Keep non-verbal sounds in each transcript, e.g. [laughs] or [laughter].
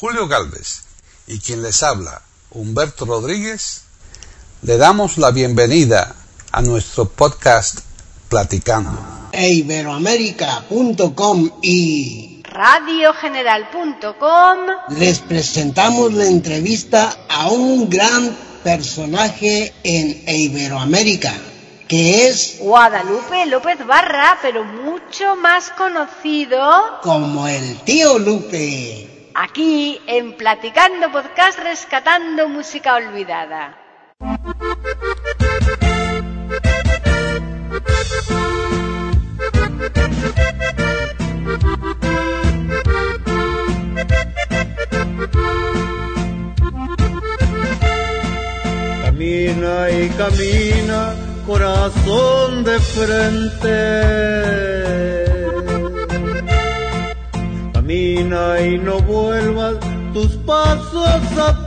Julio Galvez y quien les habla, Humberto Rodríguez, le damos la bienvenida a nuestro podcast Platicando. Iberoamérica.com y radiogeneral.com les presentamos la entrevista a un gran personaje en Iberoamérica que es Guadalupe López Barra, pero mucho más conocido como el tío Lupe. Aquí en Platicando Podcast Rescatando Música Olvidada. Camina y camina corazón de frente. Camina y no vuelvas tus pasos atrás.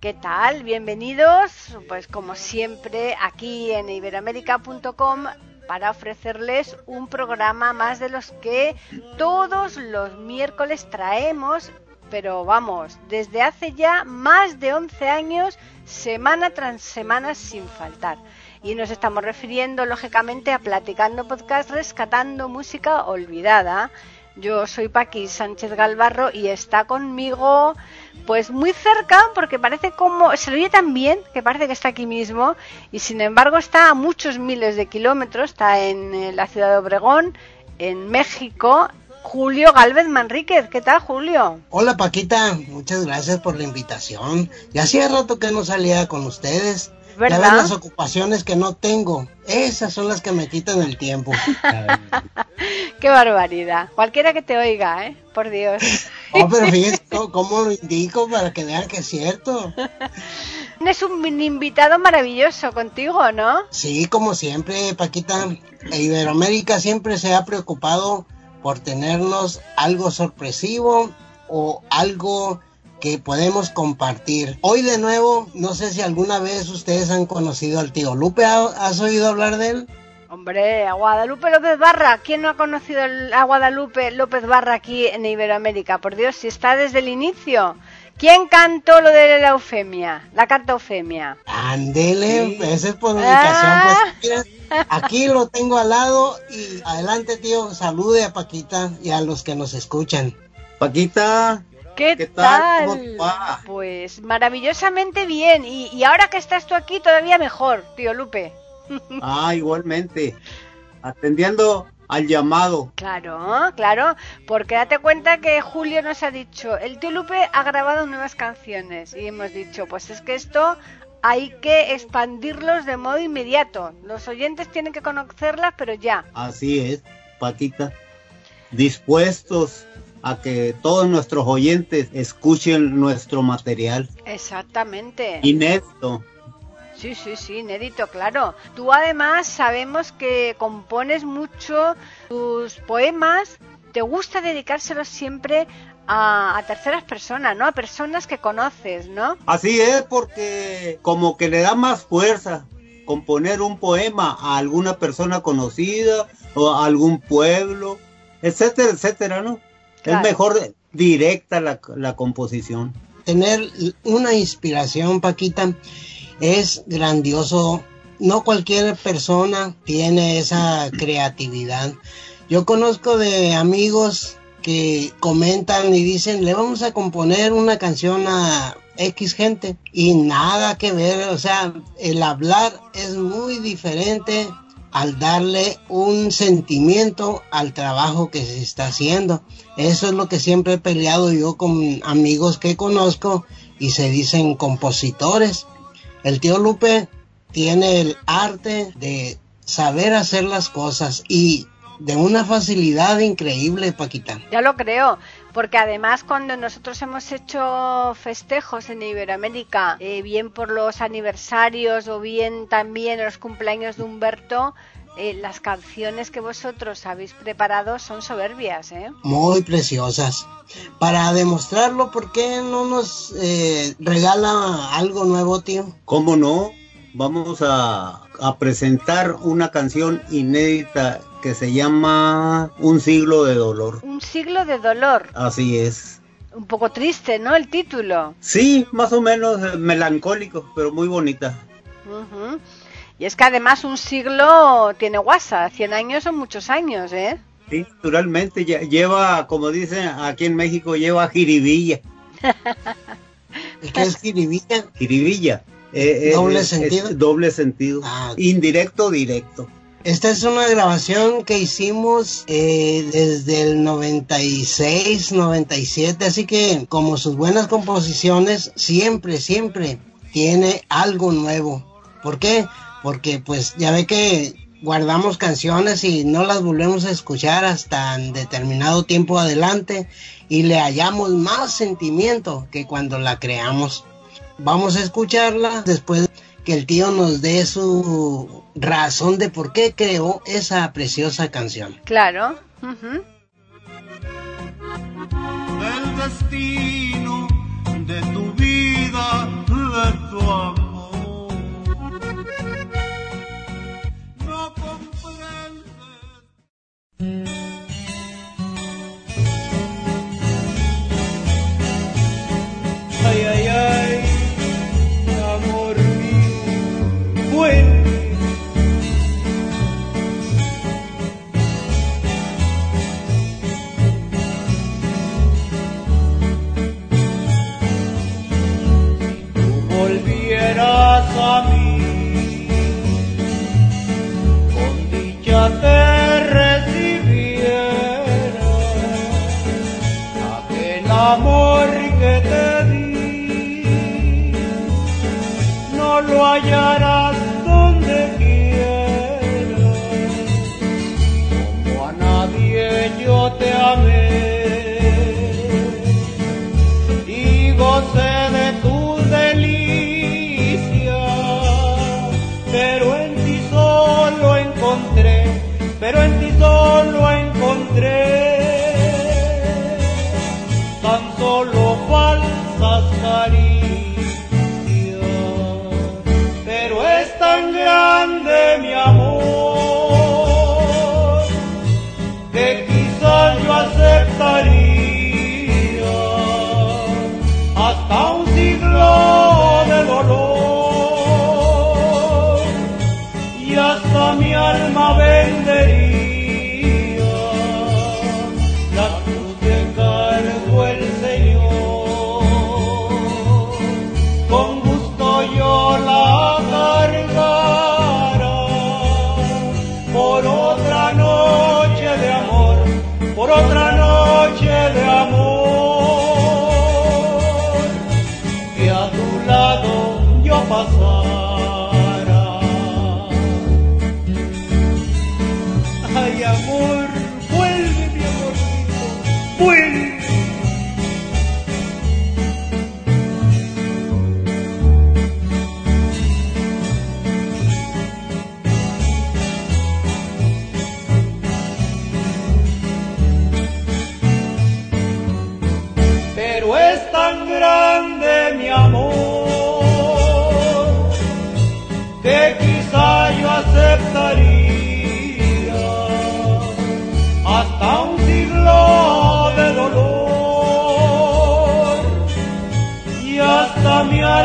¿Qué tal? Bienvenidos, pues como siempre, aquí en iberamérica.com para ofrecerles un programa más de los que todos los miércoles traemos pero vamos, desde hace ya más de 11 años, semana tras semana sin faltar. Y nos estamos refiriendo, lógicamente, a Platicando Podcast Rescatando Música Olvidada. Yo soy Paqui Sánchez Galvarro y está conmigo, pues muy cerca, porque parece como. Se lo oye tan bien que parece que está aquí mismo, y sin embargo está a muchos miles de kilómetros, está en eh, la ciudad de Obregón, en México, Julio Galvez Manríquez. ¿Qué tal, Julio? Hola, Paquita. Muchas gracias por la invitación. Ya hacía rato que no salía con ustedes. ¿Verdad? Ya las ocupaciones que no tengo. Esas son las que me quitan el tiempo. [laughs] Qué barbaridad. Cualquiera que te oiga, ¿eh? Por Dios. [laughs] Oh, pero fíjense cómo lo indico para que vean que es cierto. [laughs] Es un invitado maravilloso contigo, ¿no? Sí, como siempre, Paquita. Iberoamérica siempre se ha preocupado por tenernos algo sorpresivo o algo que podemos compartir. Hoy de nuevo, no sé si alguna vez ustedes han conocido al tío Lupe, ¿has oído hablar de él? Hombre, a Guadalupe López Barra, ¿quién no ha conocido a Guadalupe López Barra aquí en Iberoamérica? Por Dios, si está desde el inicio. ¿Quién cantó lo de la eufemia? La carta eufemia. Andele, esa es por ubicación. Pues, ah. aquí lo tengo al lado y adelante, tío. Salude a Paquita y a los que nos escuchan. Paquita. ¿Qué, tal? Pues maravillosamente bien. Y, y ahora que estás tú aquí, todavía mejor, tío Lupe. [laughs] Ah, igualmente. Atendiendo al llamado. Claro, claro, porque date cuenta que Julio nos ha dicho, el tío Lupe ha grabado nuevas canciones y hemos dicho, pues es que esto hay que expandirlos de modo inmediato. Los oyentes tienen que conocerlas, pero ya. Así es, Paquita. Dispuestos a que todos nuestros oyentes escuchen nuestro material. Exactamente. Inédito. Sí, sí, sí, inédito, claro. Tú además sabemos que compones mucho tus poemas, te gusta dedicárselos siempre a, terceras personas, ¿no? A personas que conoces, ¿no? Así es, porque como que le da más fuerza componer un poema a alguna persona conocida o a algún pueblo, etcétera, etcétera, ¿no? Es mejor directa la, la composición. Tener una inspiración, Paquita, es grandioso. No cualquier persona tiene esa creatividad. Yo conozco de amigos que comentan y dicen, le vamos a componer una canción a X gente y nada que ver, o sea, el hablar es muy diferente al darle un sentimiento al trabajo que se está haciendo. Eso es lo que siempre he peleado yo con amigos que conozco y se dicen compositores. El tío Lupe tiene el arte de saber hacer las cosas y de una facilidad increíble, Paquita. Ya lo creo, porque además cuando nosotros hemos hecho festejos en Iberoamérica, eh, bien por los aniversarios o bien también los cumpleaños de Humberto, eh, las canciones que vosotros habéis preparado son soberbias, ¿eh? Muy preciosas. Para demostrarlo, ¿por qué no nos eh, regala algo nuevo, tío? ¿Cómo no? Vamos a, a presentar una canción inédita que se llama Un siglo de dolor. Un siglo de dolor. Así es. Un poco triste, ¿no? El título. Sí, más o menos eh, melancólico, pero muy bonita. Y es que además un siglo tiene guasa, 100 años son muchos años, ¿eh? Sí, naturalmente lleva, como dicen aquí en México, lleva jiribilla. [laughs] ¿Qué es jiribilla? Jiribilla. Eh, eh, ¿Doble sentido? doble sentido. Ah, Indirecto, directo. Esta es una grabación que hicimos eh, desde el 96, 97, así que como sus buenas composiciones, siempre, siempre tiene algo nuevo. ¿Por qué? Porque pues ya ve que guardamos canciones y no las volvemos a escuchar hasta en determinado tiempo adelante y le hallamos más sentimiento que cuando la creamos. Vamos a escucharla después que el tío nos dé su razón de por qué creó esa preciosa canción. Claro. El destino de tu vida, de tu amor. No comprendes.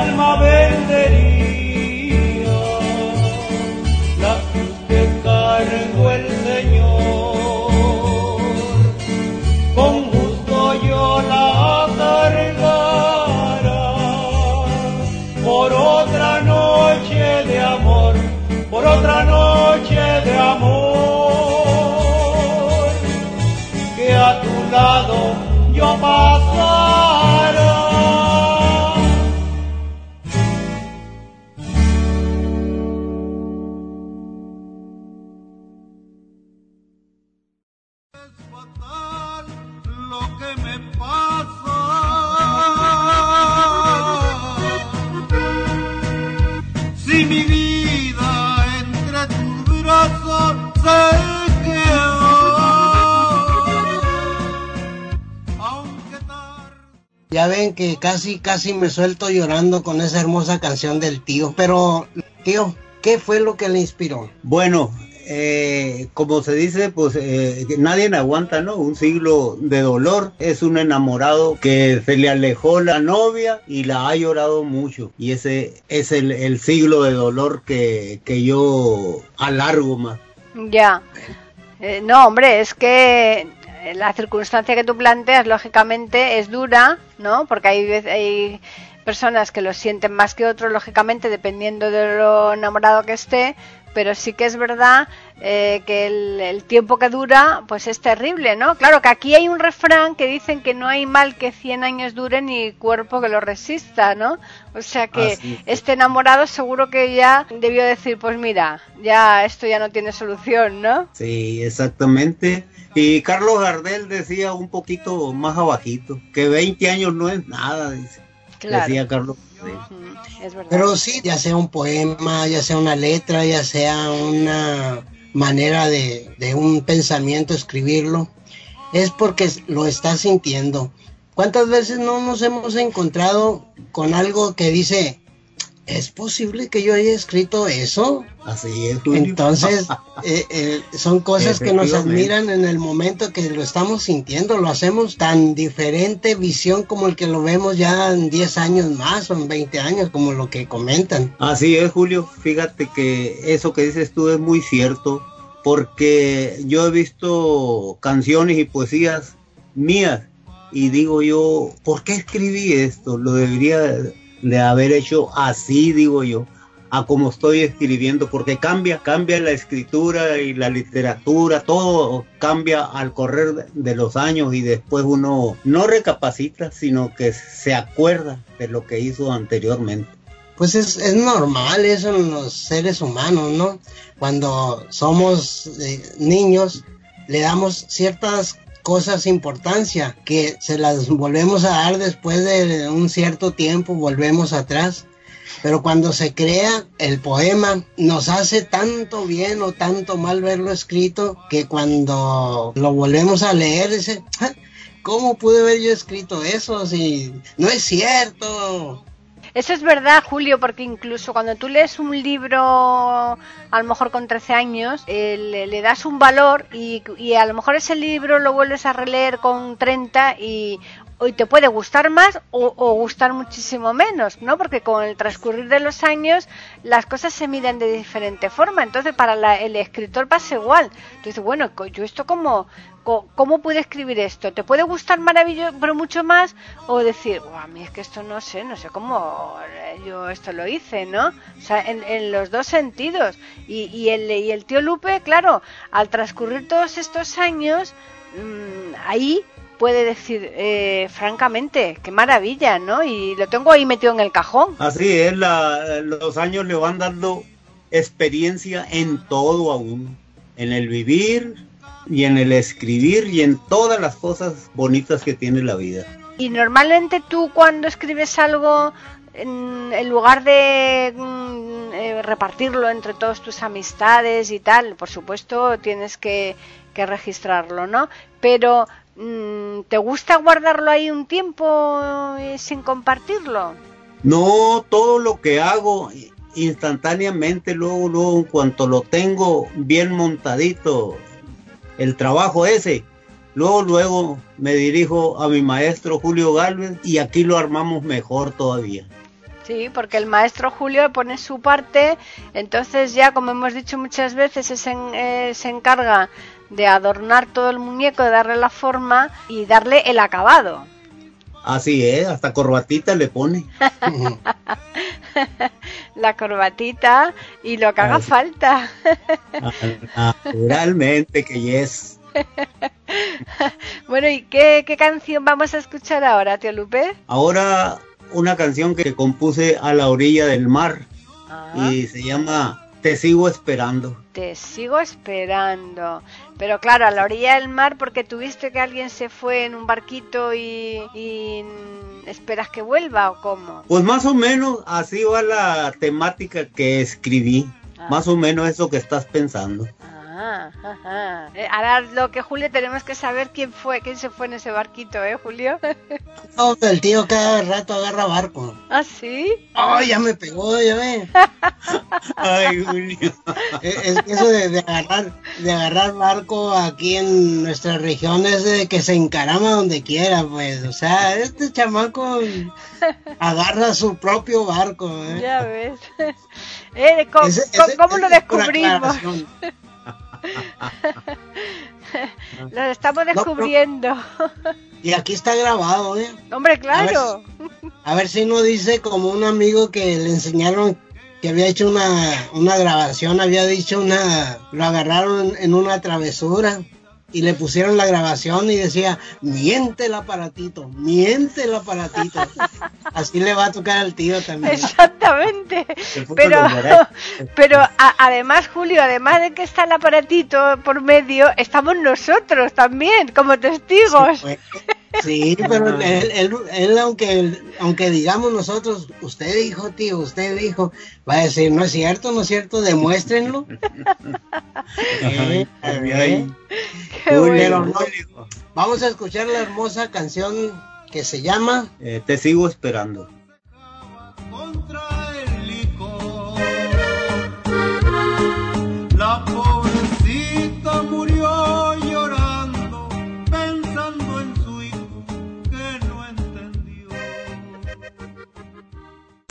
Hasta mi Ya ven que casi, casi me suelto llorando con esa hermosa canción del tío. Pero, tío, ¿Qué fue lo que le inspiró? Bueno, eh, como se dice, pues eh, nadie aguanta, ¿no? Un siglo de dolor. Es un enamorado que se le alejó la novia y la ha llorado mucho. Y ese es el, siglo de dolor que, que yo alargo más. Ya. Eh, no, hombre, es que la circunstancia que tú planteas, lógicamente, es dura, ¿no? Porque hay, hay personas que lo sienten más que otros, lógicamente, dependiendo de lo enamorado que esté, pero sí que es verdad eh, que el, tiempo que dura pues es terrible, ¿no? Claro que aquí hay un refrán que dicen que no hay mal que 100 años dure ni cuerpo que lo resista, ¿no? O sea que este enamorado seguro que ya debió decir, pues mira, ya esto ya no tiene solución, ¿no? Sí, exactamente. Y Carlos Gardel decía un poquito más abajito, que 20 años no es nada, dice. Decía Carlos pero sí, ya sea un poema, ya sea una letra, ya sea una manera de, de un pensamiento escribirlo, es porque lo estás sintiendo. ¿Cuántas veces no nos hemos encontrado con algo que dice, ¿es posible que yo haya escrito eso? Así es. Entonces, [laughs] eh, eh, son cosas que nos admiran en el momento que lo estamos sintiendo, lo hacemos tan diferente visión como el que lo vemos ya en 10 años más o en 20 años, como lo que comentan. Así es, Julio. Fíjate que eso que dices tú es muy cierto, porque yo he visto canciones y poesías mías y digo yo, ¿por qué escribí esto? Lo debería de haber hecho así, digo yo, a como estoy escribiendo, porque cambia, cambia la escritura y la literatura, todo cambia al correr de los años y después uno no recapacita, sino que se acuerda de lo que hizo anteriormente. Pues es, es normal eso en los seres humanos, ¿no? Cuando somos eh, niños, le damos ciertas cosas importancia que se las volvemos a dar después de un cierto tiempo, volvemos atrás. Pero cuando se crea el poema, nos hace tanto bien o tanto mal verlo escrito que cuando lo volvemos a leer, ah, ¿cómo pude haber yo escrito eso? Si no es cierto. Eso es verdad, Julio, porque incluso cuando tú lees un libro, a lo mejor con 13 años, eh, le, das un valor y, y, a lo mejor ese libro lo vuelves a releer con 30 y hoy te puede gustar más o, gustar muchísimo menos, ¿no? Porque con el transcurrir de los años las cosas se miden de diferente forma. Entonces, para el escritor pasa igual. Entonces, bueno, yo esto como, ¿cómo puedo escribir esto? ¿Te puede gustar maravilloso, pero mucho más? O decir, a mí es que esto no sé, no sé cómo yo esto lo hice, ¿no? O sea, en, los dos sentidos. Y, el, tío Lupe, claro, al transcurrir todos estos años, mmm, ahí puede decir, eh, francamente, qué maravilla, ¿no? Y lo tengo ahí metido en el cajón. Así es, los años le van dando experiencia en todo aún, en el vivir y en el escribir y en todas las cosas bonitas que tiene la vida. Y normalmente tú cuando escribes algo, en, lugar de mm, eh, repartirlo entre todas tus amistades y tal, por supuesto tienes que, registrarlo, ¿no? Pero Mm, ¿Te gusta guardarlo ahí un tiempo eh, sin compartirlo? No, todo lo que hago instantáneamente, luego, luego, en cuanto lo tengo bien montadito, el trabajo ese, luego, luego me dirijo a mi maestro Julio Galvez y aquí lo armamos mejor todavía. Sí, porque el maestro Julio pone su parte, entonces ya, como hemos dicho muchas veces, se, eh, se encarga de adornar todo el muñeco, de darle la forma y darle el acabado. Así es, hasta corbatita le pone. [laughs] la corbatita y lo que haga falta. Naturalmente que es. [laughs] bueno, ¿y qué, qué, canción vamos a escuchar ahora, tío Lupe? Ahora una canción que compuse a la orilla del mar y se llama te sigo esperando. Te sigo esperando. Pero claro, a la orilla del mar porque tuviste que alguien se fue en un barquito y, esperas que vuelva o cómo. Pues más o menos así va la temática que escribí. Ah. Más o menos eso que estás pensando. Ah, Ah, ajá. Eh, ahora lo que Julio tenemos que saber quién fue, quién se fue en ese barquito, ¿eh, Julio? [laughs] No, el tío cada rato agarra barco. ¿Ah, sí? Ay, ya me pegó, ya ve. [laughs] Ay, Julio. Es es que eso de, de agarrar de agarrar barco aquí en nuestra región es de que se encarama donde quiera, pues. O sea, este chamaco agarra su propio barco. ¿eh? Ya ves. [laughs] Eh, ¿cómo, cómo- ese- cómo lo es descubrimos? Lo estamos descubriendo. Y aquí está grabado, ¿eh? Hombre, claro. A ver si no dice como un amigo que le enseñaron que había hecho una, una grabación, había dicho una, lo agarraron en una travesura y le pusieron la grabación y decía, miente el aparatito, miente el aparatito. [laughs] Así le va a tocar al tío también. Exactamente. [laughs] Pero, [laughs] pero a- además, Julio, además de que está el aparatito por medio, estamos nosotros también, como testigos. Pues, Sí, pero él, él, él, aunque, aunque digamos nosotros, usted dijo, tío, usted dijo, va a decir, no es cierto, no es cierto, demuéstrenlo. Ay, ay, ay. Qué Julio, Pero no, vamos a escuchar la hermosa canción que se llama Eh, te sigo esperando. contra el licor. La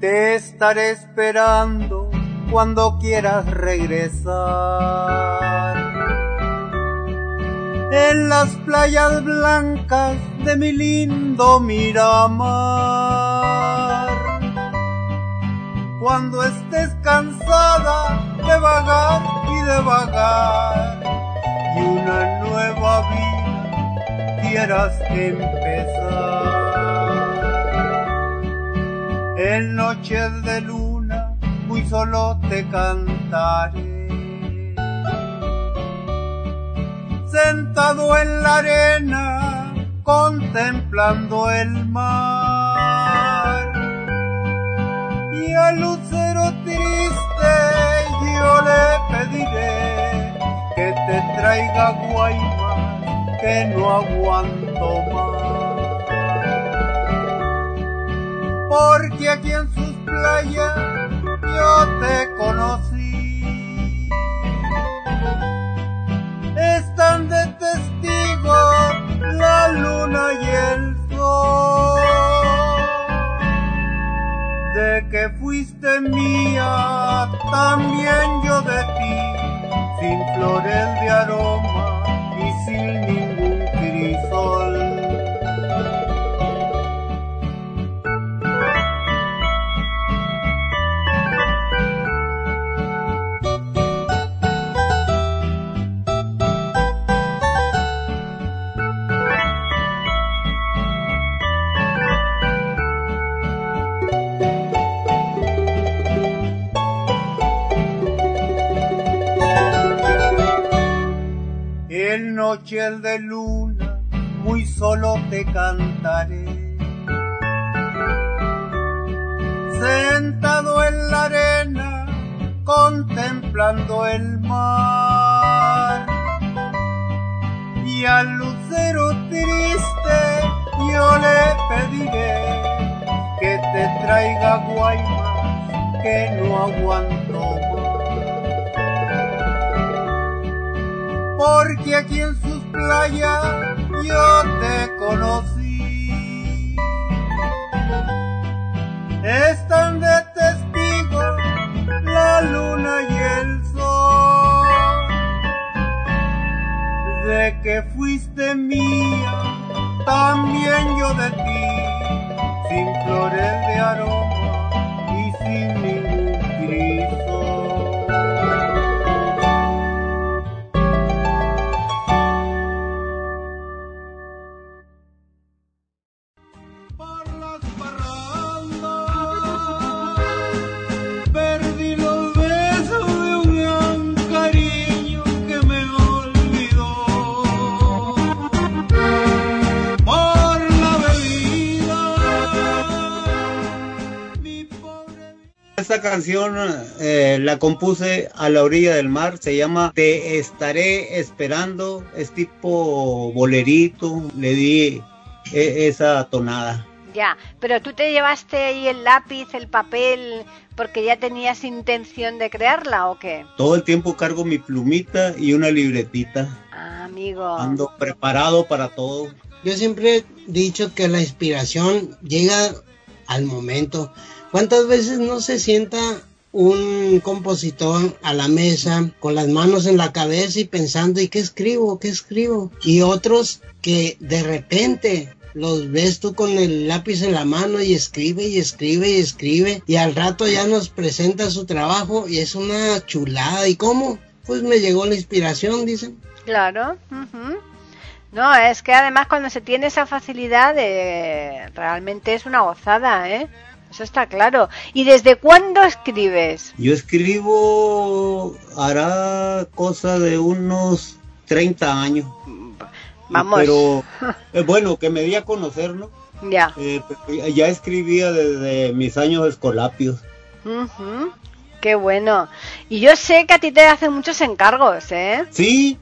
Te estaré esperando cuando quieras regresar. En las playas blancas de mi lindo Miramar. Cuando estés cansada de vagar y de vagar y una nueva vida quieras empezar. En noches de luna muy solo te cantaré. Sentado en la arena contemplando el mar. Y al lucero triste yo le pediré que te traiga guaymas que no aguanto más porque aquí en sus playas yo te conocí. Están de testigo la luna y el sol de que fuiste mía, también yo de ti, sin flores de aroma de luna muy solo te cantaré. Sentado en la arena contemplando el mar. Y al lucero triste yo le pediré que te traiga guaymas que no aguanto porque aquí en sus playas yo te conocí. Están de testigo la luna y el sol de que fuiste mía, también yo de ti, sin flores de aroma canción eh, la compuse a la orilla del mar, se llama Te estaré esperando, es tipo bolerito, le di e, esa tonada. Ya, pero tú te llevaste ahí el lápiz, el papel, porque ya tenías intención de crearla o qué? Todo el tiempo cargo mi plumita y una libretita. Ah, amigo. Ando preparado para todo. Yo siempre he dicho que la inspiración llega al momento. ¿Cuántas veces no se sienta un compositor a la mesa con las manos en la cabeza y pensando, ¿y qué escribo? ¿Qué escribo? Y otros que de repente los ves tú con el lápiz en la mano y escribe y escribe y escribe y al rato ya nos presenta su trabajo y es una chulada. ¿Y cómo? Pues me llegó la inspiración, dicen. Claro. No, es que además cuando se tiene esa facilidad, eh, realmente es una gozada, ¿eh? Eso está claro. ¿Y desde cuándo escribes? Yo escribo, hará cosa de unos 30 años. Vamos. Pero eh, bueno, que me di a conocer, ¿no? Ya. Eh, ya escribía desde mis años escolapios. Qué bueno. Y yo sé que a ti te hacen muchos encargos, ¿eh? Sí,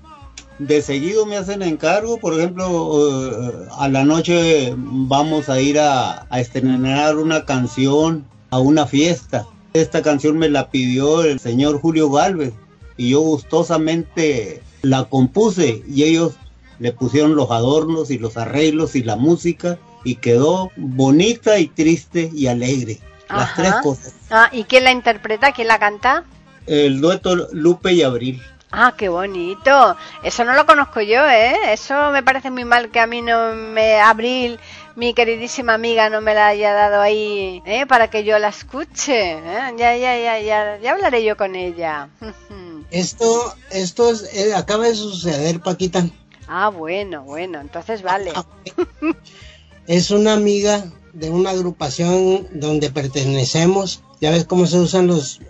de seguido me hacen encargo, por ejemplo, eh, a la noche vamos a ir a, a, estrenar una canción a una fiesta. Esta canción me la pidió el señor Julio Galvez y yo gustosamente la compuse y ellos le pusieron los adornos y los arreglos y la música y quedó bonita y triste y alegre. Las tres cosas. Ah, ¿y quién la interpreta? ¿Quién la canta? El dueto Lupe y Abril. Ah, qué bonito. Eso no lo conozco yo, ¿eh? Eso me parece muy mal que a mí no me... Abril, mi queridísima amiga, no me la haya dado ahí, ¿eh? Para que yo la escuche. ¿eh? Ya, ya, ya, ya, ya hablaré yo con ella. [laughs] esto, esto es, eh, acaba de suceder, Paquita. Ah, bueno, bueno, entonces vale. es una amiga de una agrupación donde pertenecemos. Ya ves cómo se usan las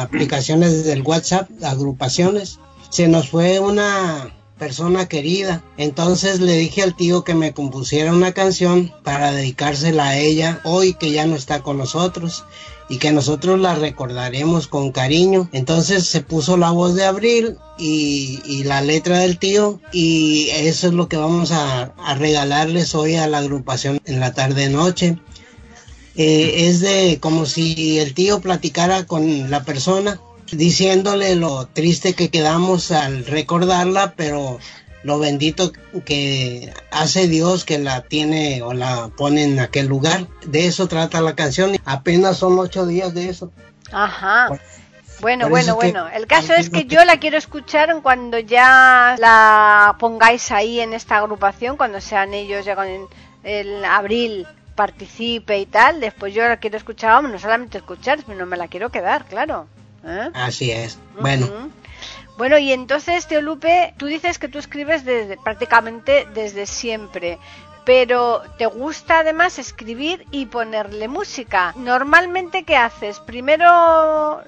aplicaciones del WhatsApp, agrupaciones. Se nos fue una persona querida. Entonces le dije al tío que me compusiera una canción para dedicársela a ella hoy que ya no está con nosotros y que nosotros la recordaremos con cariño. Entonces se puso la voz de Abril y, la letra del tío y eso es lo que vamos a, regalarles hoy a la agrupación en la tarde noche. Eh, es de como si el tío platicara con la persona diciéndole lo triste que quedamos al recordarla, pero lo bendito que hace Dios que la tiene o la pone en aquel lugar. De eso trata la canción. Apenas son ocho días de eso. Ajá. bueno, bueno, bueno. El caso es que yo la quiero escuchar cuando ya la pongáis ahí en esta agrupación, cuando sean ellos ya con el abril participe y tal. Después yo la quiero escuchar, no solamente escuchar, sino me la quiero quedar, claro. ¿Eh? Así es. Bueno. Bueno, y entonces, Teo Lupe, tú dices que tú escribes desde, prácticamente desde siempre, pero te gusta además escribir y ponerle música. Normalmente, ¿qué haces? Primero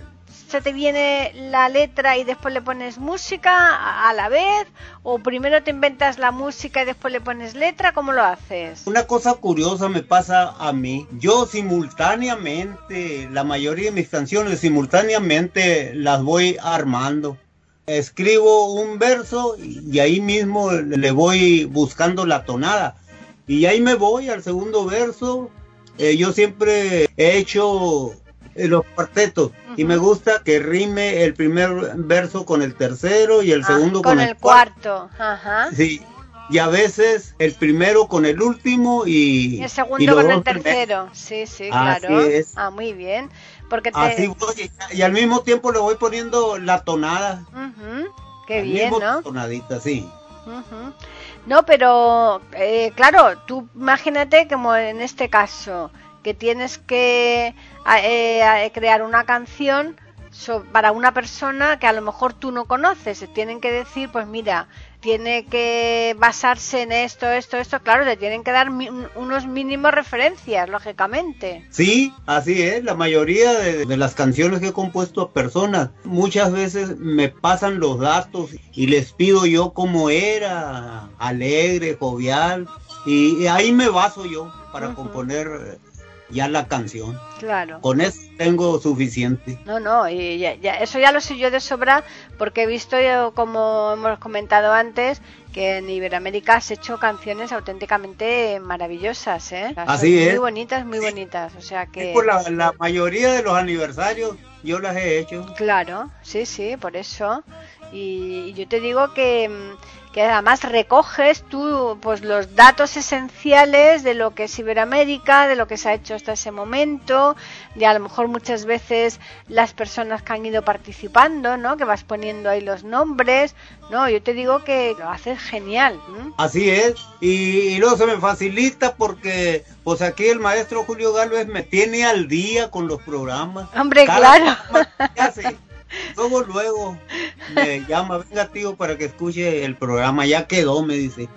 se te viene la letra y después le pones música a la vez? ¿O primero te inventas la música y después le pones letra? ¿Cómo lo haces? Una cosa curiosa me pasa a mí. Yo simultáneamente, la mayoría de mis canciones simultáneamente las voy armando. Escribo un verso y ahí mismo le voy buscando la tonada. Y ahí me voy al segundo verso. Eh, yo siempre he hecho los cuartetos y me gusta que rime el primer verso con el tercero y el ah, segundo con, el, cuarto. Ajá. Sí, y a veces el primero con el último y, y el segundo con el tercero. Sí, sí, claro. Ah, muy bien. Porque Así voy, y al mismo tiempo le voy poniendo la tonada. Qué bien, ¿no? Tonadita, sí. No, pero eh, claro, tú imagínate como en este caso, que tienes que eh, crear una canción para una persona que a lo mejor tú no conoces. Se tienen que decir, pues mira, tiene que basarse en esto, esto, esto. Claro, le tienen que dar unos mínimos referencias, lógicamente. Sí, así es. La mayoría de, de, las canciones que he compuesto a personas, muchas veces me pasan los datos y les pido yo cómo era, alegre, jovial. Y, ahí me baso yo para componer ya la canción. Claro. Con eso tengo suficiente. No, no, y ya, ya, eso ya lo sé yo de sobra porque he visto, yo, como hemos comentado antes, que en Iberoamérica has hecho canciones auténticamente maravillosas, ¿eh? Así Muy es. bonitas, muy bonitas, o sea que... Por la, la mayoría de los aniversarios yo las he hecho. Claro, sí, sí, por eso. Y, y yo te digo que, mm, que además recoges tú pues los datos esenciales de lo que es Iberoamérica, de lo que se ha hecho hasta ese momento, de a lo mejor muchas veces las personas que han ido participando, ¿no? Que vas poniendo ahí los nombres, ¿no? Yo te digo que lo haces genial. ¿m? Así es. Y, y luego se me facilita porque pues aquí el maestro Julio Galvez me tiene al día con los programas. Hombre, Cada claro. [laughs] Luego, luego me llama, venga tío, para que escuche el programa, ya quedó, me dice.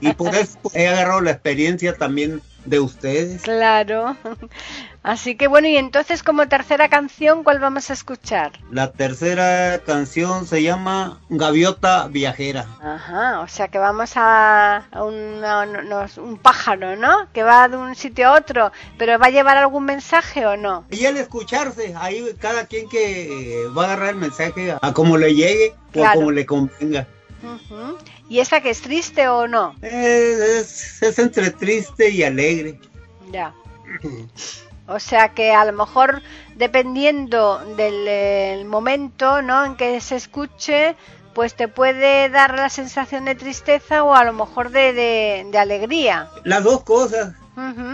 Y por eso he agarrado la experiencia también de ustedes. Claro. [laughs] Así que bueno, y entonces como tercera canción, ¿cuál vamos a escuchar? La tercera canción se llama Gaviota Viajera. Ajá, o sea que vamos a, a un, a un- un pájaro, ¿no? Que va de un sitio a otro, pero ¿va a llevar algún mensaje o no? Y el escucharse, ahí cada quien que eh, va a agarrar el mensaje a como le llegue o a Claro. como le convenga. Ujú. ¿Y esa que es triste o no? Es, es- es entre triste y alegre. Ya. O sea que a lo mejor dependiendo del eh, momento, ¿no? En que se escuche, pues te puede dar la sensación de tristeza o a lo mejor de, de, de alegría. Las dos cosas,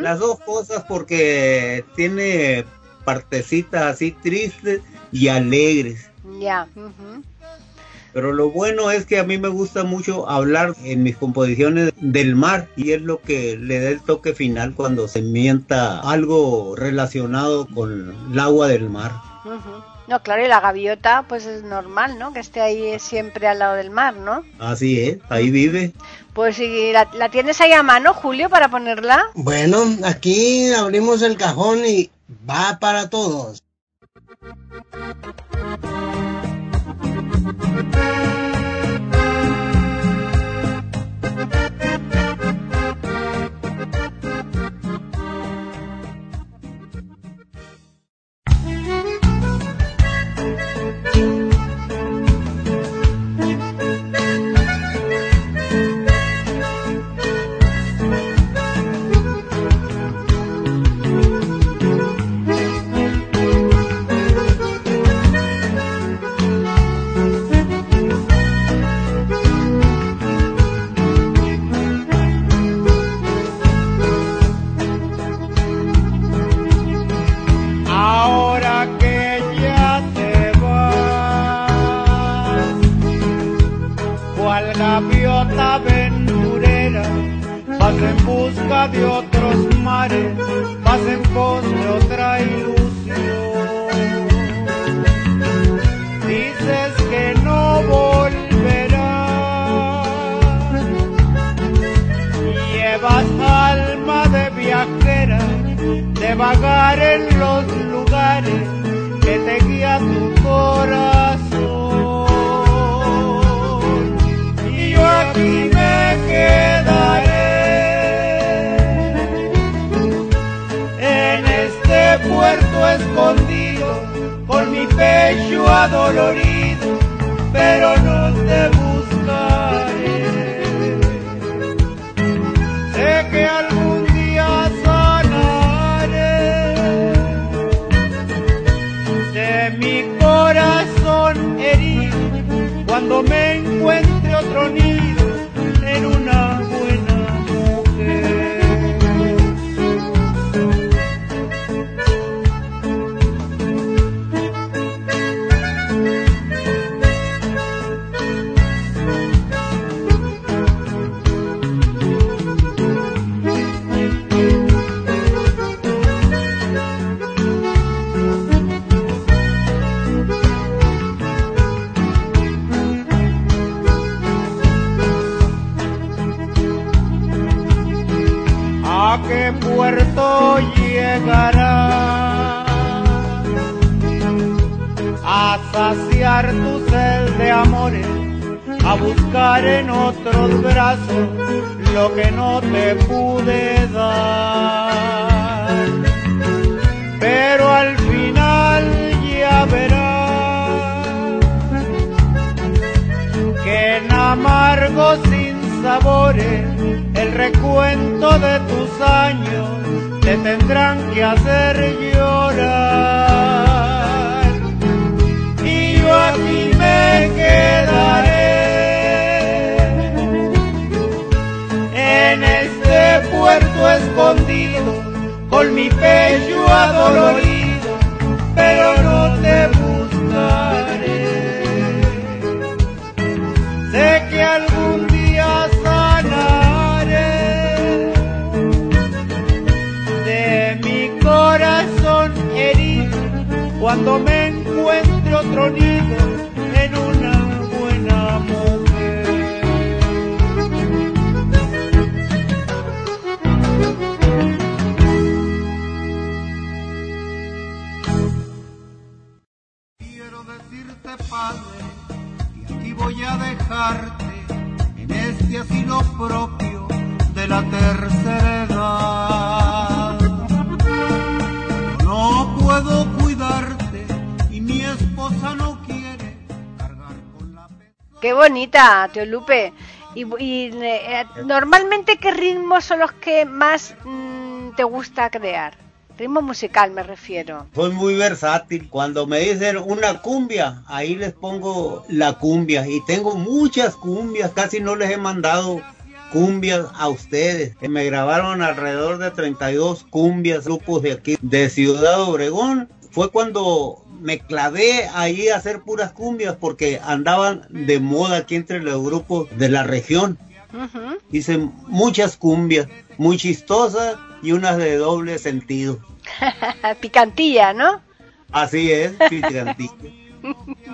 las dos cosas porque tiene partecitas así tristes y alegres. Ya. Pero lo bueno es que a mí me gusta mucho hablar en mis composiciones del mar y es lo que le da el toque final cuando se mienta algo relacionado con el agua del mar. No, claro, y la gaviota, pues es normal, ¿no? Que esté ahí siempre al lado del mar, ¿no? Así es, ahí vive. Pues si la, la tienes ahí a mano, Julio, para ponerla. Bueno, aquí abrimos el cajón y va para todos. 아! Escondido, con mi pecho adolorido, dejarte en este asilo propio de la tercera edad. No puedo cuidarte y mi esposa no quiere cargar con la. Qué bonita, Teo Lupe. Y, y, eh, normalmente, ¿qué ritmos son los que más mm, te gusta crear? Ritmo musical me refiero. Soy muy versátil. Cuando me dicen una cumbia, ahí les pongo la cumbia. Y tengo muchas cumbias, casi no les he mandado cumbias a ustedes. Me grabaron alrededor de 32 cumbias, grupos de aquí, de Ciudad Obregón. Fue cuando me clavé ahí a hacer puras cumbias porque andaban de moda aquí entre los grupos de la región. Ujú. Hice muchas cumbias, muy chistosas y unas de doble sentido. [laughs] Picantilla, ¿no? Así es, picantilla. [laughs]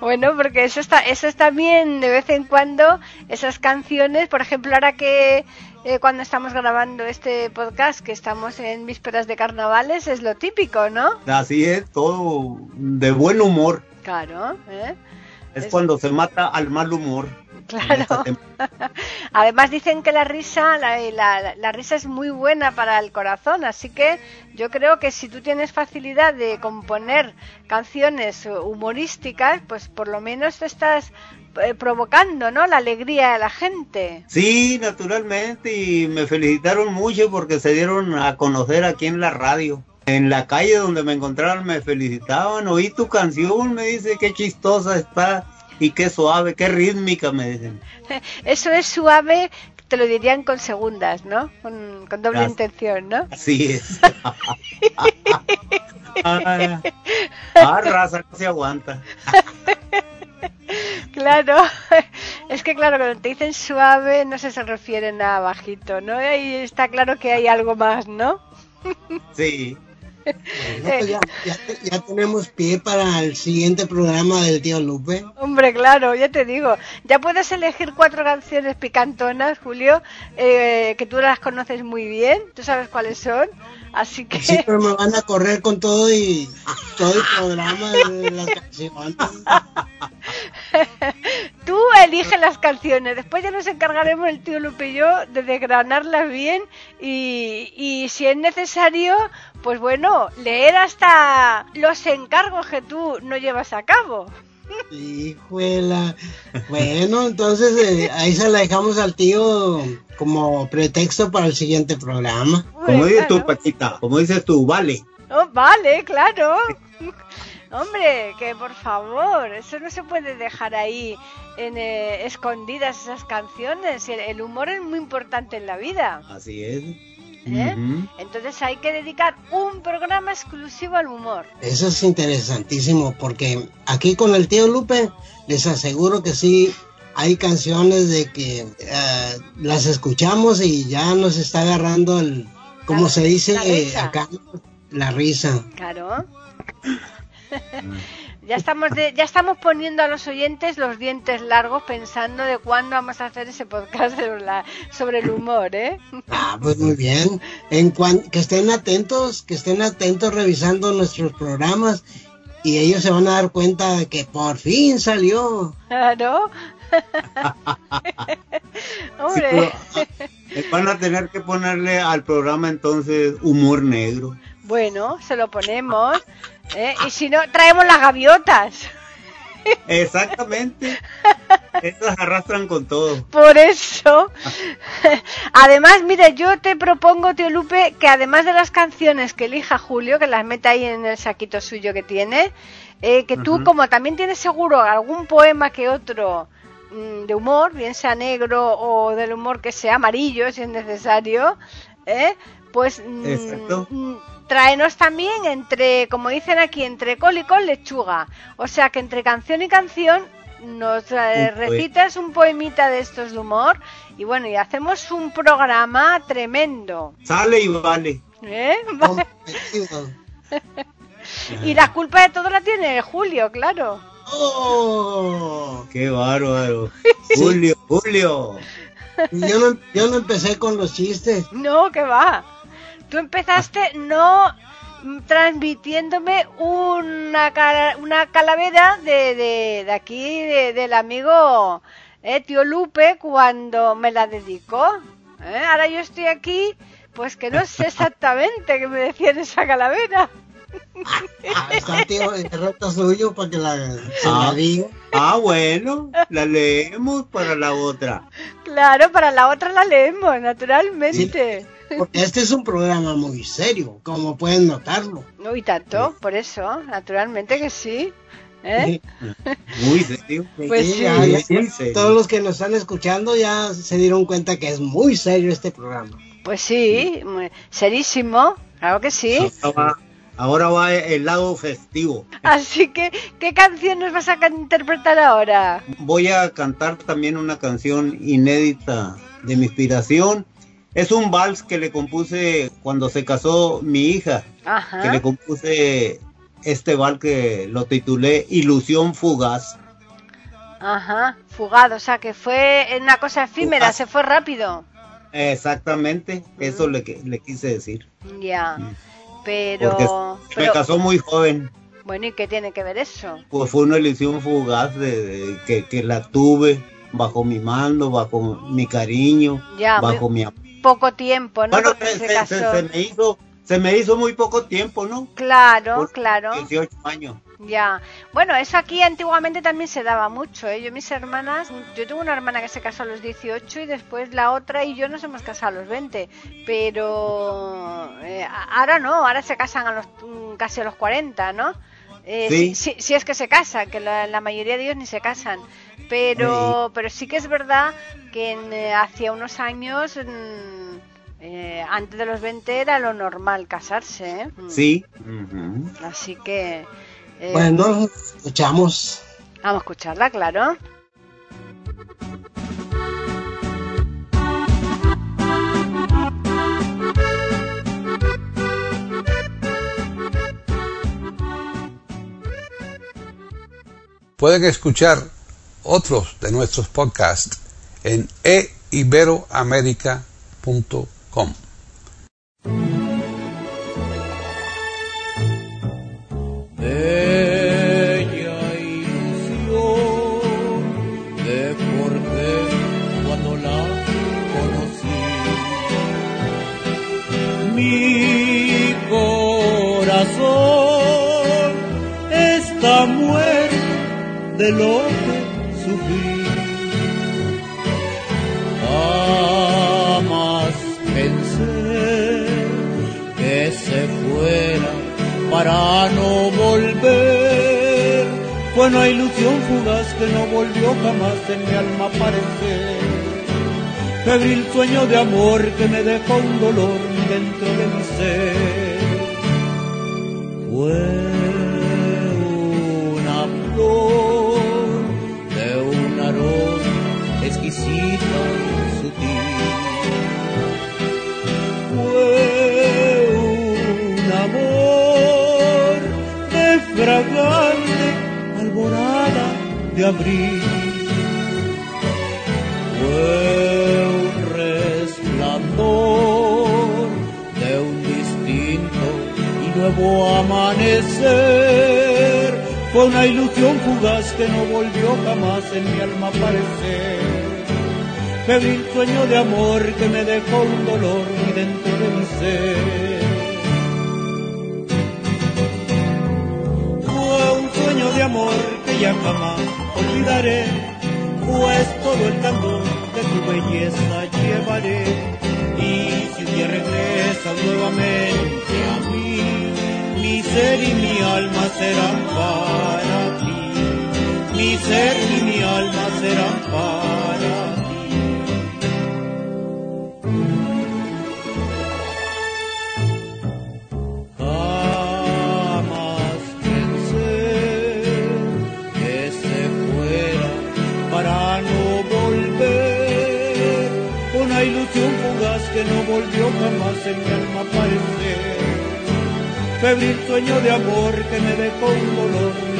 Bueno, porque eso está, eso está bien de vez en cuando, esas canciones, por ejemplo, ahora que eh, cuando estamos grabando este podcast, que estamos en vísperas de carnavales, es lo típico, ¿no? Así es, todo de buen humor. Claro, ¿eh? Es Es- cuando se mata al mal humor. [laughs] Claro. temporada. [laughs] Además dicen que la risa, la, la- la risa es muy buena para el corazón, así que yo creo que si tú tienes facilidad de componer canciones humorísticas, pues por lo menos te estás eh, provocando, ¿no? La alegría de la gente. Sí, naturalmente, y me felicitaron mucho porque se dieron a conocer aquí en la radio. En la calle donde me encontraron me felicitaban, oí tu canción, me dice qué chistosa está y qué suave, qué rítmica, me dicen. [laughs] Eso es suave, te lo dirían con segundas, ¿no? Con, con doble intención, ¿no? Así es. [laughs] ah, ah, raza, no se aguanta. [laughs] Claro, es que claro, cuando te dicen suave no se, se refieren a bajito, ¿no? Ahí está claro que hay algo más, ¿no? Sí. Bueno, pues ya, ya tenemos pie para el siguiente programa del tío Lupe. Hombre, claro, ya te digo, ya puedes elegir cuatro canciones picantonas, Julio, eh, que tú las conoces muy bien, tú sabes cuáles son, así que Sí, pero me van a correr con todo y todo el programa de las canciones. tú eliges las canciones, después ya nos encargaremos el tío Lupe y yo de desgranarlas bien y, y si es necesario, pues bueno, leer hasta los encargos que tú no llevas a cabo. Hijuela. Bueno, entonces eh, ahí se la dejamos al tío como pretexto para el siguiente programa. Como dices tú. Paquita, como dices tú, vale. Oh, vale, claro. [laughs] Hombre, que por favor, eso no se puede dejar ahí en, eh, escondidas esas canciones. El, el humor es muy importante en la vida. Así es. ¿Eh? Entonces hay que dedicar un programa exclusivo al humor. Eso es interesantísimo porque aquí con el tío Lupe les aseguro que sí hay canciones de que eh, las escuchamos y ya nos está agarrando el, como La- se dice la eh, acá, la risa. Claro. [laughs] ya estamos de- ya estamos poniendo a los oyentes los dientes largos pensando de cuándo vamos a hacer ese podcast sobre, la- sobre el humor, ¿eh? Ah, pues muy bien. En cuan- que estén atentos, que estén atentos revisando nuestros programas y ellos se van a dar cuenta de que por fin salió. Claro. [laughs] Sí, Hombre. pero, ah, van a tener que ponerle al programa entonces humor negro. Bueno, se lo ponemos. ¿eh? Y si no, traemos las gaviotas. Exactamente. Estas arrastran con todo. Por eso. Además, mire, yo te propongo, tío Lupe, que además de las canciones que elija Julio, que las meta ahí en el saquito suyo que tiene, eh, que tú, como también tienes seguro algún poema que otro mm, de humor, bien sea negro o del humor que sea amarillo, si es necesario, ¿eh? pues mm, Tráenos también entre, como dicen aquí, entre col y col lechuga. O sea que entre canción y canción nos eh, recitas un poemita de estos de humor y bueno, y hacemos un programa tremendo. Sale y vale. ¿eh? [laughs] Comprometido. [laughs] y la culpa de todo la tiene Julio, claro. ¡Oh! Qué bárbaro. [laughs] Julio, Julio. Yo no, yo no empecé con los chistes. No, que va. Tú empezaste no transmitiéndome una, una calavera de, de, de aquí, de- del amigo eh, tío Lupe, cuando me la dedicó. ¿eh? Ahora yo estoy aquí, pues que no sé exactamente qué me decía en esa calavera. Ah, está tío, el reto suyo para que la, se Ah. la diga. Ah, bueno, la leemos para la otra. Claro, para la otra la leemos, naturalmente. Porque este es un programa muy serio, como pueden notarlo. [laughs] No, y tanto, por eso, naturalmente que sí. ¿eh? Muy serio. Pues Sí, sí. ya- ya- Muy serio. todos los que nos están escuchando ya se dieron cuenta que es muy serio este programa. Pues sí, muy- serísimo, claro que sí. Ahora va, ahora va el lado festivo. Así que, ¿qué canción nos vas a can- interpretar ahora? Voy a cantar también una canción inédita de mi inspiración. Es un vals que le compuse cuando se casó mi hija, que Ajá. le compuse este vals que lo titulé Ilusión Fugaz. Ajá, fugado, o sea que fue una cosa efímera, Fugaz. se fue rápido. Exactamente, eso le, que- le quise decir. Ya, Mm. pero, Porque me casó muy joven. bueno, ¿y qué tiene que ver eso? Pues fue una ilusión fugaz de, de- que, que la tuve bajo mi mando, bajo mi cariño, Ya, bajo muy- mi amor. Poco tiempo, ¿no? Bueno, se, se se- casó. se- se me hizo, se me hizo muy poco tiempo, ¿no? Claro, Por claro. 18 años. Ya. Bueno, eso aquí antiguamente también se daba mucho, ¿eh? Yo mis hermanas, yo tengo una hermana que se casó a los 18 y después la otra y yo nos hemos casado a los 20, pero eh, ahora no, ahora se casan a los mm, casi a los 40, ¿no? Eh, Sí. si, si- si es que se casan, que la, la mayoría de ellos ni se casan, pero pero sí que es verdad que en, eh, hacia unos años mm, eh, antes de los 20 era lo normal casarse, ¿eh? Mm. Sí. Ujú. Así que eh, Bueno, escuchamos. Vamos a escucharla, claro. Pueden escuchar otros de nuestros podcasts en eiberoamerica.com. Bella de por qué cuando la conocí. Mi corazón está muerto de lo Jamás pensé que se fuera para no volver. Fue una ilusión fugaz que no volvió jamás en mi alma aparecer. Febril sueño de amor que me dejó un dolor dentro de mi ser. Fue de abril fue un resplandor de un distinto y nuevo amanecer. Fue una ilusión fugaz que no volvió jamás en mi alma a aparecer. Bebí un sueño de amor que me dejó un dolor muy dentro de mi ser. Fue un sueño de amor que ya jamás olvidaré, pues todo el candor de tu belleza llevaré. Y si un día regresas nuevamente a mí, mi ser y mi alma serán para ti. Mi ser y mi alma serán para Febril sueño de amor que me dejó un dolor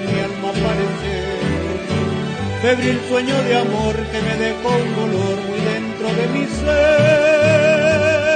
mi alma a aparecer. Febril sueño de amor que me dejó un dolor muy dentro de mi ser.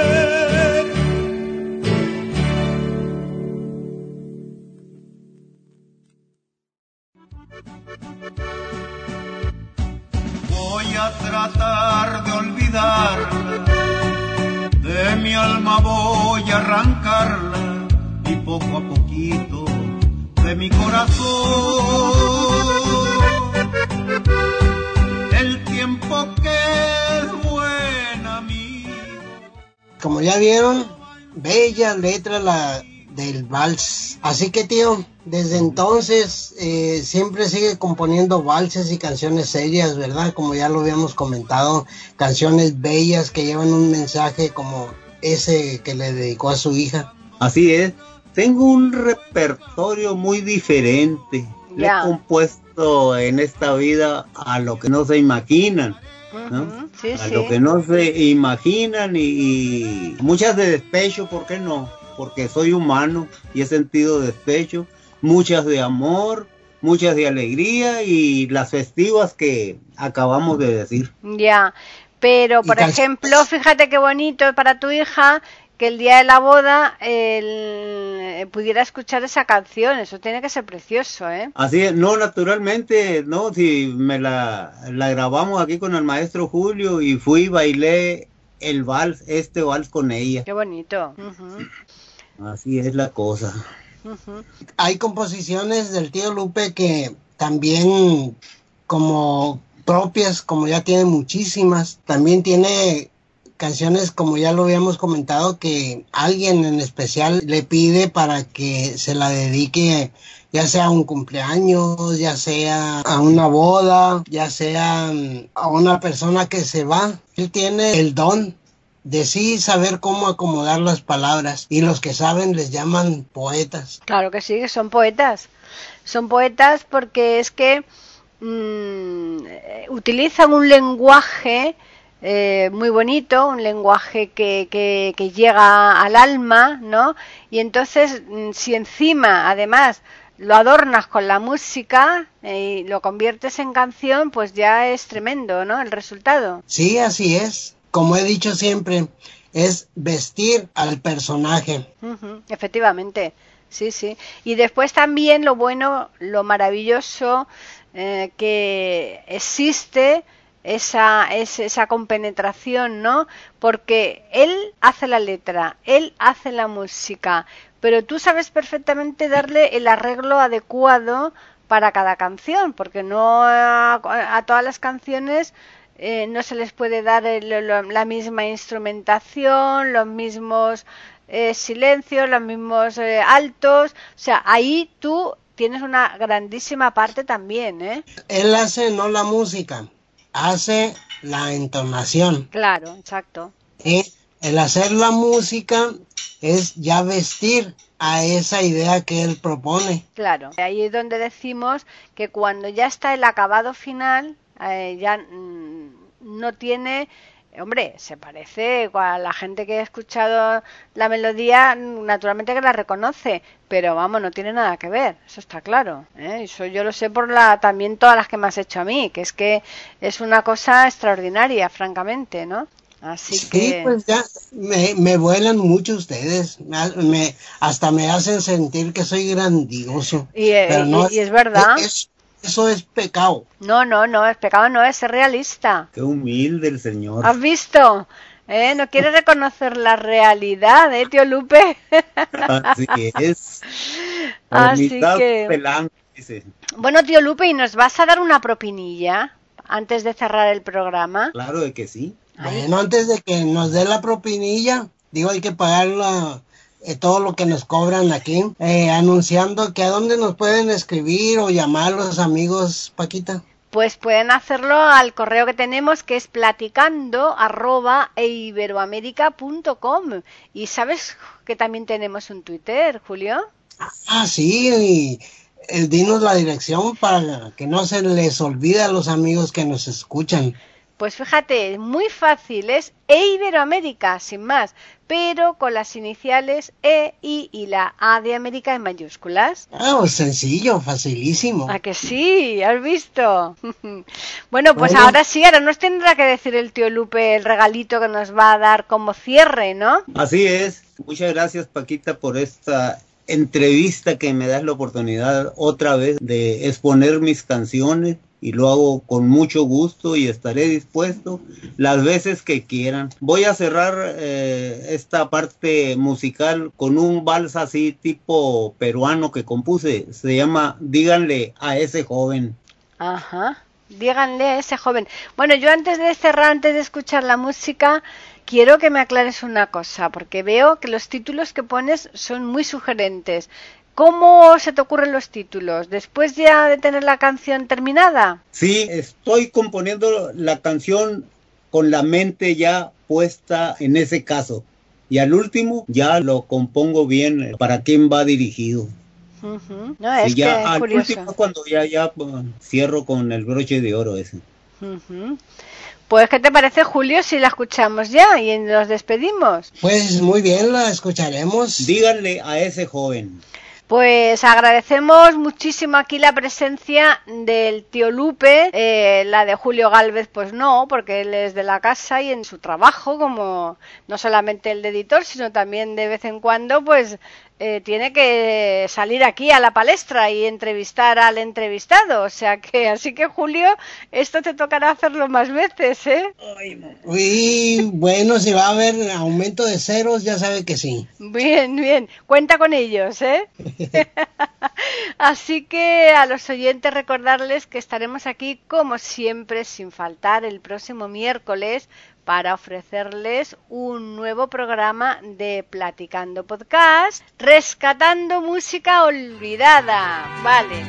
Letra la del vals. Así que tío, desde entonces eh, siempre sigue componiendo valses y canciones serias, ¿verdad? Como ya lo habíamos comentado, canciones bellas que llevan un mensaje como ese que le dedicó a su hija. Así es. Tengo un repertorio muy diferente. Le he compuesto en esta vida a lo que no se imaginan. ¿No? Sí, a sí. lo que no se imaginan y, y muchas de despecho, ¿por qué no? Porque soy humano y he sentido despecho, muchas de amor, muchas de alegría y las festivas que acabamos de decir. Ya, pero por ejemplo, fíjate qué bonito para tu hija que el día de la boda el- pudiera escuchar esa canción, eso tiene que ser precioso, ¿eh? Así es, no, naturalmente, no, si me la, la grabamos aquí con el maestro Julio y fui y bailé el vals, este vals con ella. Qué bonito. Así es la cosa. Hay composiciones del tío Lupe que también como propias, como ya tiene muchísimas, también tiene canciones como ya lo habíamos comentado que alguien en especial le pide para que se la dedique ya sea a un cumpleaños, ya sea a una boda, ya sea mm, a una persona que se va. Él tiene el don de sí saber cómo acomodar las palabras y los que saben les llaman poetas. Claro que sí, son poetas. Son poetas porque es que mm, eh, utilizan un lenguaje eh, muy bonito, un lenguaje que, que, que, llega al alma, ¿no? Y entonces, mm, si encima, además, lo adornas con la música eh, y lo conviertes en canción, pues ya es tremendo, ¿no? El resultado. Sí, así es. Como he dicho siempre, es vestir al personaje. Uh efectivamente, sí, sí. Y después también lo bueno, lo maravilloso eh, que existe esa, esa compenetración, ¿no? Porque él hace la letra, él hace la música, pero tú sabes perfectamente darle el arreglo adecuado para cada canción, porque no a, todas las canciones eh, no se les puede dar la misma instrumentación, los mismos eh, silencios, los mismos eh, altos, o sea, ahí tú tienes una grandísima parte también, ¿eh? Él hace no la música, hace la entonación. Claro, exacto. Y el hacer la música es ya vestir a esa idea que él propone. Claro, ahí es donde decimos que cuando ya está el acabado final, eh, ya mm, no tiene hombre, se parece a la gente que ha escuchado la melodía, naturalmente que la reconoce, pero vamos, no tiene nada que ver, eso está claro. ¿eh? Eso yo lo sé por la también todas las que me has hecho a mí, que es que es una cosa extraordinaria, francamente, ¿no? Así sí, que... pues ya me, me vuelan mucho ustedes, me, hasta me hacen sentir que soy grandioso. Y, eh, y, es verdad. Eso es pecado. No, no, no, es pecado no, es ser realista. Qué humilde el Señor. ¿Has visto? ¿Eh? No quiere reconocer la realidad, ¿eh, tío Lupe? [laughs] Así es. [laughs] Así que... Bueno, tío Lupe, ¿y nos vas a dar una propinilla antes de cerrar el programa? Claro de que sí. Bueno, antes de que nos dé la propinilla, digo, hay que pagar la, eh, todo lo que nos cobran aquí, eh, anunciando que a dónde nos pueden escribir o llamar los amigos, Paquita. Pues pueden hacerlo al correo que tenemos que es platicando arroba Y sabes que también tenemos un Twitter, Julio. Ah, sí, y, dinos la dirección para que no se les olvide a los amigos que nos escuchan. Pues fíjate, muy fácil, es E Iberoamérica, sin más, pero con las iniciales E, I y la A de América en mayúsculas. Ah, pues sencillo, facilísimo. ¿A que sí? ¿Has visto? [laughs] bueno, pues ahora sí, ahora nos tendrá que decir el tío Lupe el regalito que nos va a dar como cierre, ¿no? Así es. Muchas gracias, Paquita, por esta entrevista que me das la oportunidad otra vez de exponer mis canciones y lo hago con mucho gusto y estaré dispuesto las veces que quieran. Voy a cerrar eh, esta parte musical con un vals así tipo peruano que compuse. Se llama Díganle a ese joven. Ajá. Díganle a ese joven. Bueno, yo antes de cerrar, antes de escuchar la música, quiero que me aclares una cosa, porque veo que los títulos que pones son muy sugerentes. ¿Cómo se te ocurren los títulos? ¿Después ya de tener la canción terminada? Sí, estoy componiendo la canción con la mente ya puesta en ese caso. Y al último ya lo compongo bien para quién va dirigido. no, es ya que al último cuando ya, ya pues, cierro con el broche de oro ese. Pues, ¿qué te parece, Julio, si la escuchamos ya y nos despedimos? Pues muy bien, la escucharemos. Díganle a ese joven. Pues agradecemos muchísimo aquí la presencia del tío Lupe, eh, la de Julio Galvez pues no, porque él es de la casa y en su trabajo, como no solamente el de editor, sino también de vez en cuando, pues eh, tiene que salir aquí a la palestra y entrevistar al entrevistado. O sea que, así que Julio, esto te tocará hacerlo más veces, ¿eh? Uy, bueno, si va a haber aumento de ceros, ya sabe que sí. Bien, bien. Cuenta con ellos, ¿eh? [laughs] así que a los oyentes recordarles que estaremos aquí como siempre, sin faltar, el próximo miércoles para ofrecerles un nuevo programa de Platicando Podcast, rescatando música olvidada. Vale.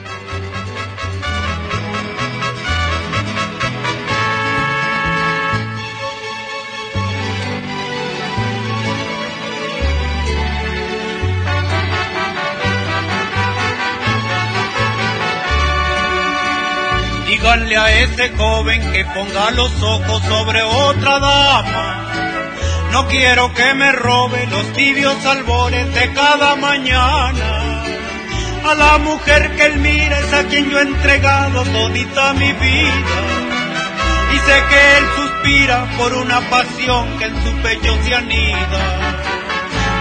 Díganle a ese joven que ponga los ojos sobre otra dama. No quiero que me robe los tibios albores de cada mañana. A la mujer que él mira es a quien yo he entregado todita mi vida. Y sé que él suspira por una pasión que en su pecho se anida.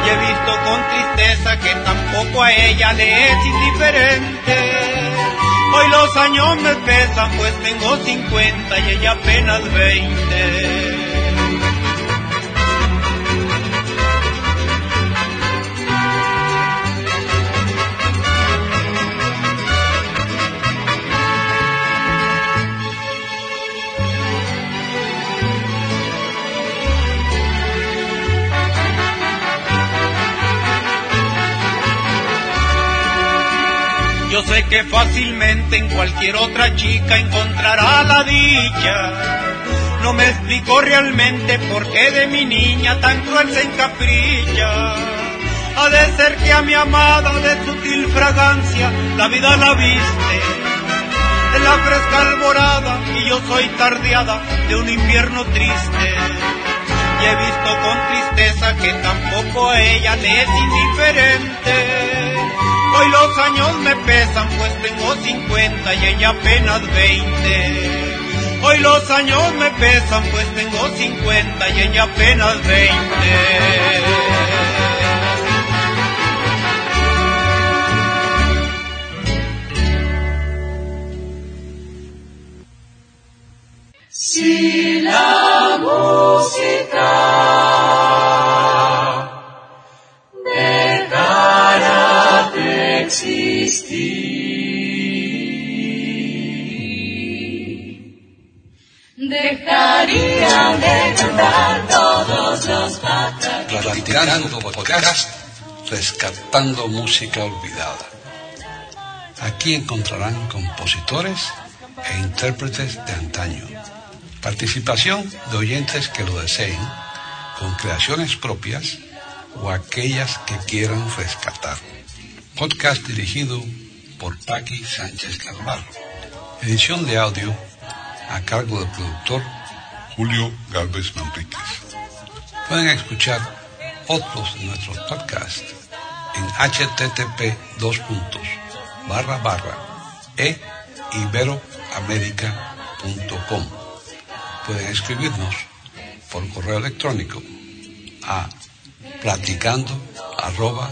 Y he visto con tristeza que tampoco a ella le es indiferente. Hoy los años me pesan, pues tengo 50 y ella apenas 20. Que fácilmente en cualquier otra chica encontrará la dicha. No me explico realmente por qué de mi niña tan cruel se encapricha. Ha de ser que a mi amada de sutil fragancia la vida la viste. De la fresca alborada y yo soy tardeada de un invierno triste. Y he visto con tristeza que tampoco a ella le es indiferente Hoy los años me pesan, pues tengo 50 y ella apenas 20. Hoy los años me pesan, pues tengo 50 y ella apenas 20. Si la música Dejarían de cantar todos los Platicando podcast, rescatando música olvidada. Aquí encontrarán compositores e intérpretes de antaño. Participación de oyentes que lo deseen, con creaciones propias o aquellas que quieran rescatar. Podcast dirigido por Paqui Sánchez Carvalho. Edición de audio a cargo del productor Julio Galvez Manríquez. Pueden escuchar otros de nuestros podcasts en http dos e. Pueden escribirnos por correo electrónico a platicando arroba